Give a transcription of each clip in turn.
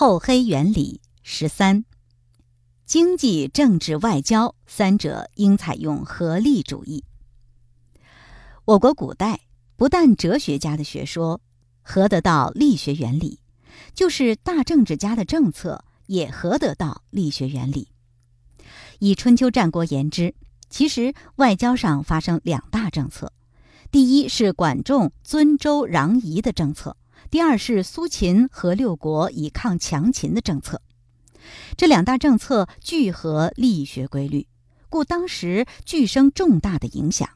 厚黑原理十三：经济、政治、外交三者应采用合力主义。我国古代不但哲学家的学说合得到力学原理，就是大政治家的政策也合得到力学原理。以春秋战国言之，其实外交上发生两大政策：第一是管仲尊周攘夷的政策；第二是苏秦和六国以抗强秦的政策。这两大政策聚合力学规律，故当时俱生重大的影响。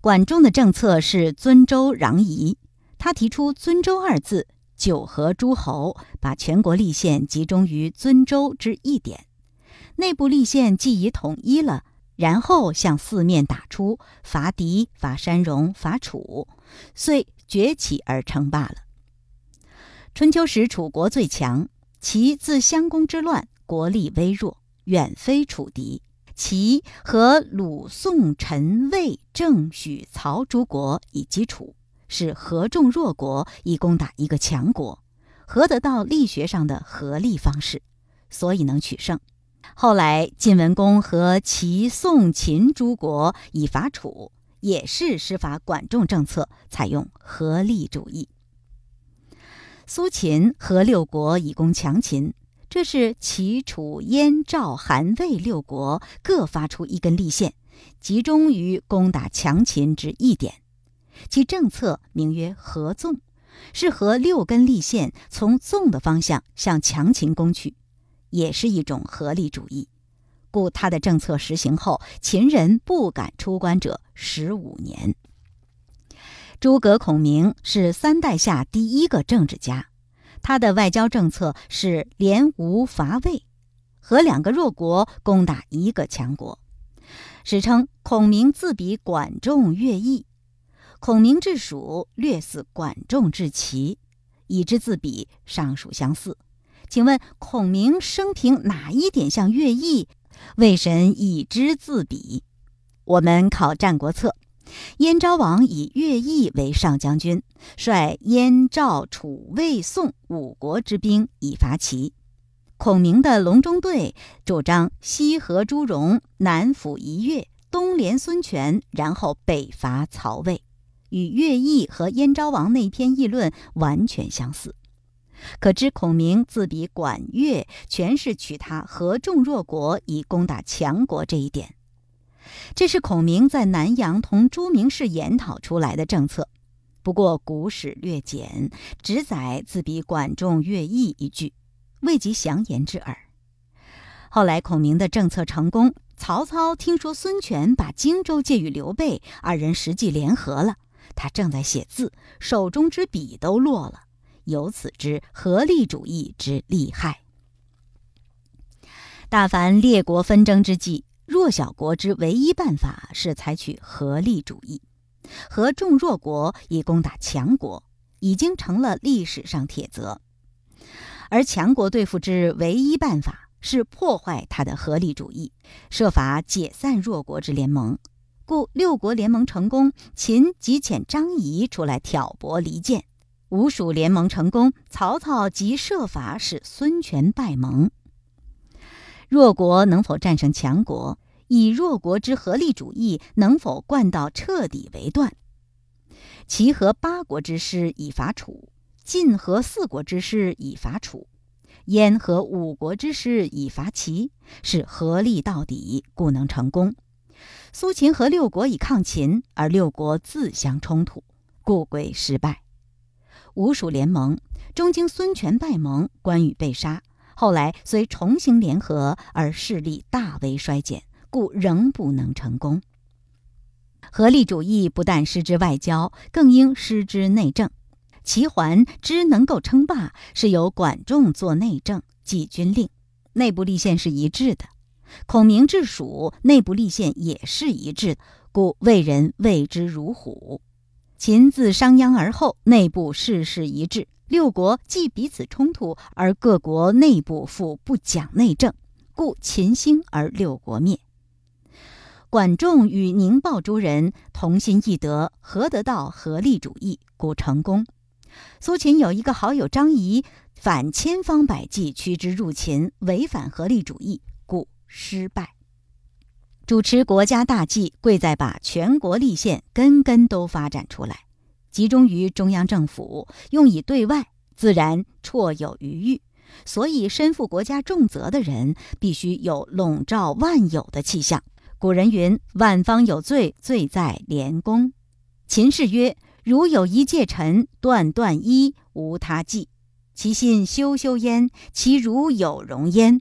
管仲的政策是尊周攘夷，他提出“尊周”二字，九合诸侯，把全国立宪集中于尊周之一点。内部立宪既已统一了，然后向四面打出，伐狄、伐山戎、伐楚，遂崛起而称霸了。春秋时楚国最强，齐自襄公之乱，国力微弱，远非楚敌。齐和鲁、宋、陈、魏、郑、许、曹诸国以及楚，是合众弱国以攻打一个强国，合得到力学上的合力方式，所以能取胜。后来晋文公和齐、宋、秦诸国以伐楚，也是施法管仲政策，采用合力主义。苏秦和六国以攻强秦。这是齐、楚、燕、赵、韩、魏六国各发出一根立线，集中于攻打强秦之一点。其政策名曰合纵，是合六根立线从纵的方向向强秦攻去，也是一种合力主义。故他的政策实行后，秦人不敢出关者十五年。诸葛孔明是三代下第一个政治家。他的外交政策是联吴伐魏，和两个弱国攻打一个强国。史称孔明自比管仲、乐毅，孔明治蜀略似管仲治齐，以之自比尚属相似。请问孔明生平哪一点像乐毅？魏神以之自比。我们考《战国策》。燕昭王以乐毅为上将军，率燕、赵、楚、魏、宋五国之兵以伐齐。孔明的隆中对主张西和朱荣，南抚夷越，东连孙权，然后北伐曹魏，与乐毅和燕昭王那篇议论完全相似。可知孔明自比管乐，全是取他合众弱国以攻打强国这一点。这是孔明在南阳同朱明氏研讨出来的政策，不过古史略简，只载自比管仲、乐毅一句，未及详言之耳。后来孔明的政策成功，曹操听说孙权把荆州借与刘备，二人实际联合了，他正在写字，手中之笔都落了，由此知合力主义之厉害。大凡列国纷争之际。弱小国之唯一办法是采取合力主义，合众弱国以攻打强国，已经成了历史上铁则。而强国对付之唯一办法是破坏他的合力主义，设法解散弱国之联盟。故六国联盟成功，秦即遣张仪出来挑拨离间；吴蜀联盟成功，曹操即设法使孙权败盟。弱国能否战胜强国，以弱国之合力主义能否贯到彻底为断。齐和八国之师以伐楚，晋和四国之师以伐楚，燕和五国之师以伐齐，是合力到底，故能成功。苏秦和六国以抗秦，而六国自相冲突，故归失败。吴蜀联盟，中经孙权败盟，关羽被杀。后来虽重新联合，而势力大为衰减，故仍不能成功。合力主义不但失之外交，更应失之内政。齐桓之能够称霸，是由管仲做内政、记军令，内部立宪是一致的；孔明治蜀，内部立宪也是一致，故魏人畏之如虎。秦自商鞅而后，内部事事一致。六国既彼此冲突，而各国内部复不讲内政，故秦兴而六国灭。管仲与宁豹诸人同心义德，合得到合力主义，故成功。苏秦有一个好友张仪，反千方百计驱之入秦，违反合力主义，故失败。主持国家大计，贵在把全国立宪根根都发展出来，集中于中央政府，用以对外，自然绰有余裕。所以，身负国家重责的人，必须有笼罩万有的气象。古人云：“万方有罪，罪在廉公。”秦氏曰：“如有一介臣，断断一，无他计。其心修修焉，其如有容焉。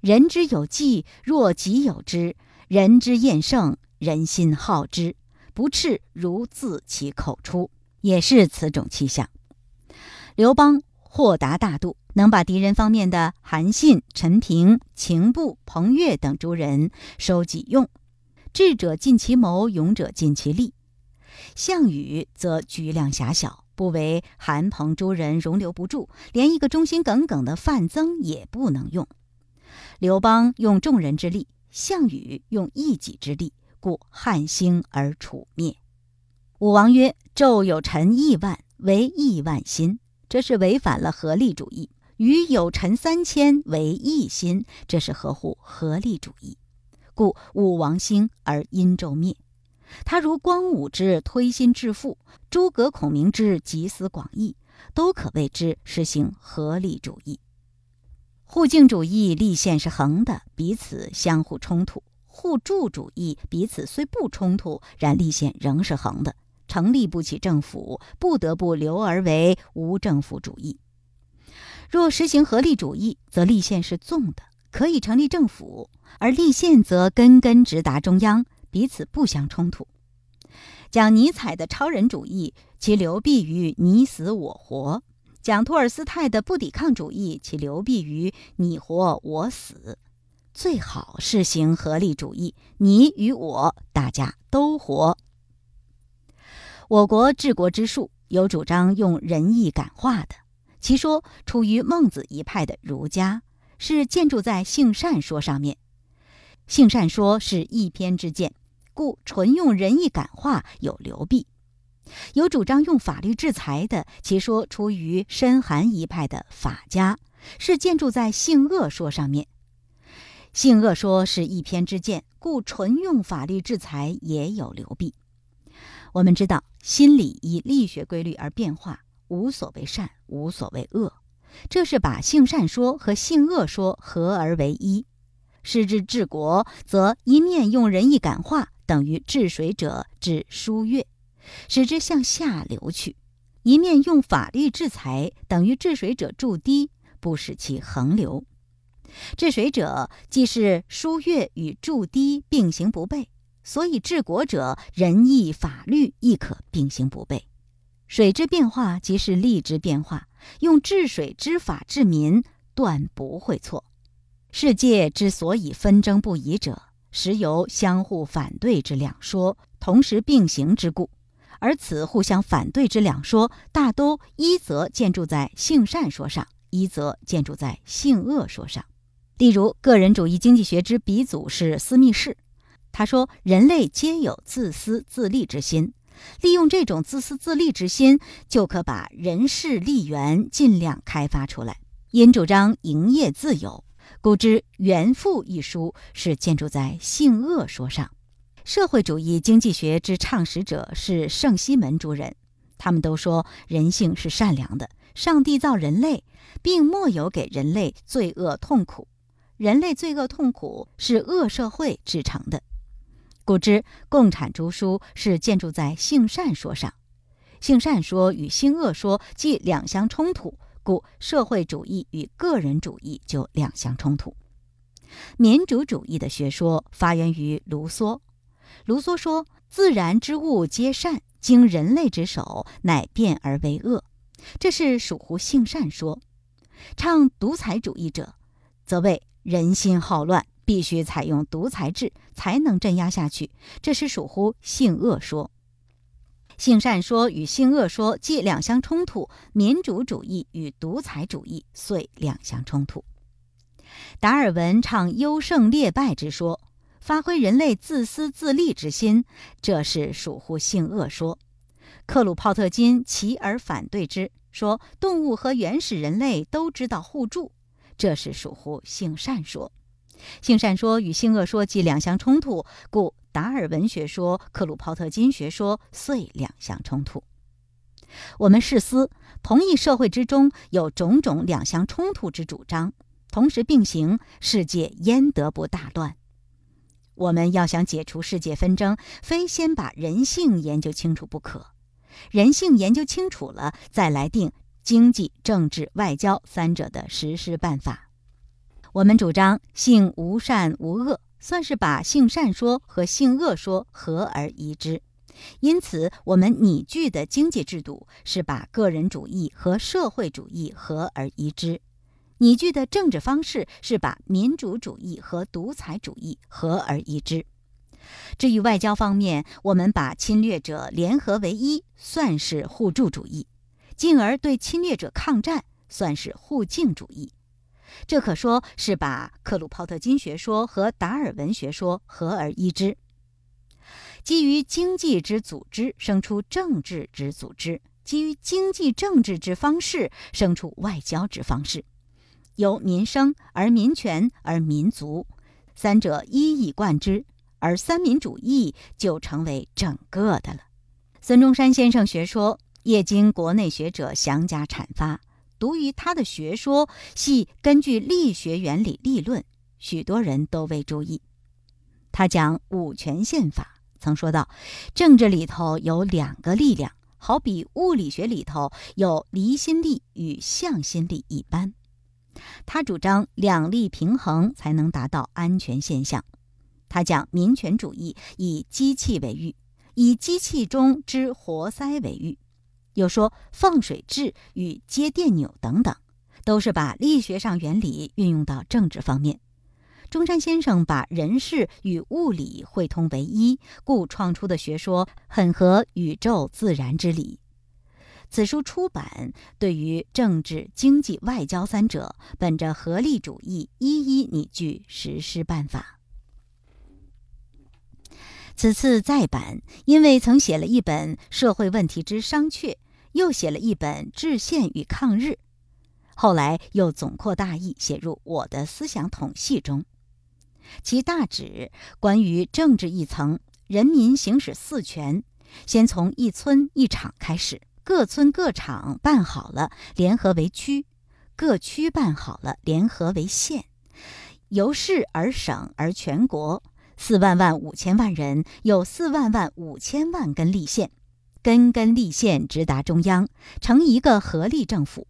人之有计，若己有之。”人之厌胜，人心好之，不赤如自其口出，也是此种气象。刘邦豁达大度，能把敌人方面的韩信、陈平、秦布、彭越等诸人收己用，智者尽其谋，勇者尽其力。项羽则局量狭小，不为韩彭诸人容留不住，连一个忠心耿耿的范增也不能用。刘邦用众人之力。项羽用一己之力，故汉兴而楚灭。武王曰：“纣有臣亿万，为亿万心，这是违反了合力主义；禹有臣三千，为一心，这是合乎合力主义。故武王兴而殷纣灭。他如光武之推心置腹，诸葛孔明之集思广益，都可谓之实行合力主义。”互敬主义立宪是横的，彼此相互冲突；互助主义彼此虽不冲突，然立宪仍是横的，成立不起政府，不得不留而为无政府主义。若实行合力主义，则立宪是纵的，可以成立政府；而立宪则根根直达中央，彼此不相冲突。讲尼采的超人主义，其流弊于你死我活。讲托尔斯泰的不抵抗主义，其流弊于你活我死。最好是行合力主义，你与我大家都活。我国治国之术有主张用仁义感化的，其说出于孟子一派的儒家，是建筑在性善说上面。性善说是一篇之见，故纯用仁义感化有流弊。有主张用法律制裁的，其说出于深寒一派的法家，是建筑在性恶说上面。性恶说是一篇之见，故纯用法律制裁也有流弊。我们知道，心理以力学规律而变化，无所谓善，无所谓恶，这是把性善说和性恶说合而为一。失之治国，则一面用仁义感化，等于治水者治疏越。使之向下流去，一面用法律制裁，等于治水者筑堤，不使其横流。治水者既是疏越与筑堤并行不悖，所以治国者仁义法律亦可并行不悖。水之变化即是力之变化，用治水之法治民，断不会错。世界之所以纷争不已者，实由相互反对之两说同时并行之故。而此互相反对之两说，大都一则建筑在性善说上，一则建筑在性恶说上。例如，个人主义经济学之鼻祖是斯密士，他说：“人类皆有自私自利之心，利用这种自私自利之心，就可把人事利源尽量开发出来。因主张营业自由，故之《原富》一书是建筑在性恶说上。”社会主义经济学之创始者是圣西门诸人，他们都说人性是善良的，上帝造人类，并莫有给人类罪恶痛苦，人类罪恶痛苦是恶社会制成的。故知共产诸书是建筑在性善说上，性善说与性恶说既两相冲突，故社会主义与个人主义就两相冲突。民主主义的学说发源于卢梭。卢梭说：“自然之物皆善，经人类之手，乃变而为恶。”这是属乎性善说。唱独裁主义者，则谓人心好乱，必须采用独裁制才能镇压下去。这是属乎性恶说。性善说与性恶说既两相冲突，民主主义与独裁主义遂两相冲突。达尔文唱优胜劣败之说。发挥人类自私自利之心，这是属乎性恶说。克鲁泡特金其而反对之，说动物和原始人类都知道互助，这是属乎性善说。性善说与性恶说既两相冲突，故达尔文学说、克鲁泡特金学说遂两相冲突。我们试思，同一社会之中有种种两相冲突之主张，同时并行，世界焉得不大乱？我们要想解除世界纷争，非先把人性研究清楚不可。人性研究清楚了，再来定经济、政治、外交三者的实施办法。我们主张性无善无恶，算是把性善说和性恶说合而一之。因此，我们拟具的经济制度是把个人主义和社会主义合而一之；拟具的政治方式是把民主主义和独裁主义合而一之。至于外交方面，我们把侵略者联合为一，算是互助主义；进而对侵略者抗战，算是互敬主义。这可说是把克鲁泡特金学说和达尔文学说合而一之。基于经济之组织，生出政治之组织；基于经济政治之方式，生出外交之方式。由民生而民权而民族，三者一以贯之，而三民主义就成为整个的了。孙中山先生学说，业经国内学者详加阐发。读于他的学说，系根据力学原理立论，许多人都未注意。他讲五权宪法。曾说到，政治里头有两个力量，好比物理学里头有离心力与向心力一般。他主张两力平衡才能达到安全现象。他讲民权主义以机器为喻，以机器中之活塞为喻，又说放水掣与接电钮等等，都是把力学上原理运用到政治方面。中山先生把人事与物理汇通为一，故创出的学说很合宇宙自然之理。此书出版，对于政治、经济、外交三者，本着合力主义，一一拟具实施办法。此次再版，因为曾写了一本《社会问题之商榷》，又写了一本《制宪与抗日》，后来又总括大意写入我的思想统系中。其大旨关于政治一层，人民行使四权，先从一村一厂开始，各村各厂办好了，联合为区；各区办好了，联合为县；由市而省而全国，四万万五千万人有四万万五千万根立宪，根根立宪直达中央，成一个合力政府。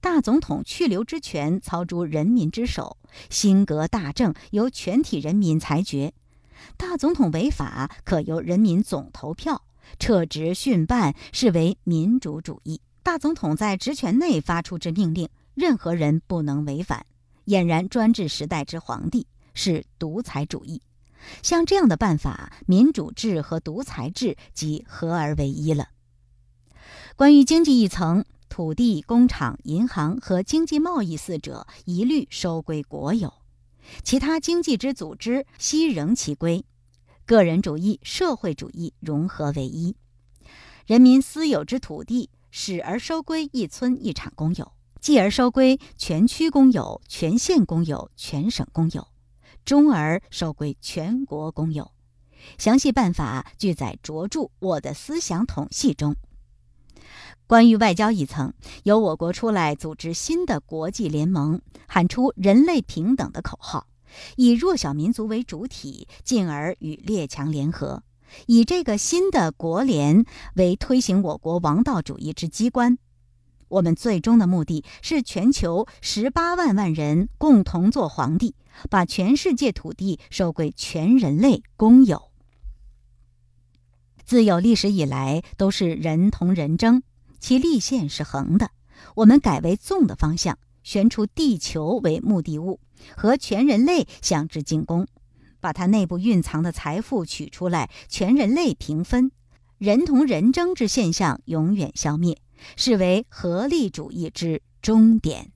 大总统去留之权操诸人民之手，新革大政由全体人民裁决。大总统违法，可由人民总投票撤职训办，视为民主主义。大总统在职权内发出之命令，任何人不能违反，俨然专制时代之皇帝，是独裁主义。像这样的办法，民主制和独裁制即合而为一了。关于经济一层。土地、工厂、银行和经济贸易四者一律收归国有，其他经济之组织悉仍其归，个人主义、社会主义融合为一。人民私有之土地，始而收归一村一厂公有，继而收归全区公有、全县公有、全省公有，终而收归全国公有。详细办法俱在着著《我的思想统系》中。关于外交一层，由我国出来组织新的国际联盟，喊出“人类平等”的口号，以弱小民族为主体，进而与列强联合，以这个新的国联为推行我国王道主义之机关。我们最终的目的是全球十八万万人共同做皇帝，把全世界土地收归全人类公有。自有历史以来，都是人同人争。其立线是横的，我们改为纵的方向，悬出地球为目的物，和全人类向之进攻，把它内部蕴藏的财富取出来，全人类平分，人同人争之现象永远消灭，视为合力主义之终点。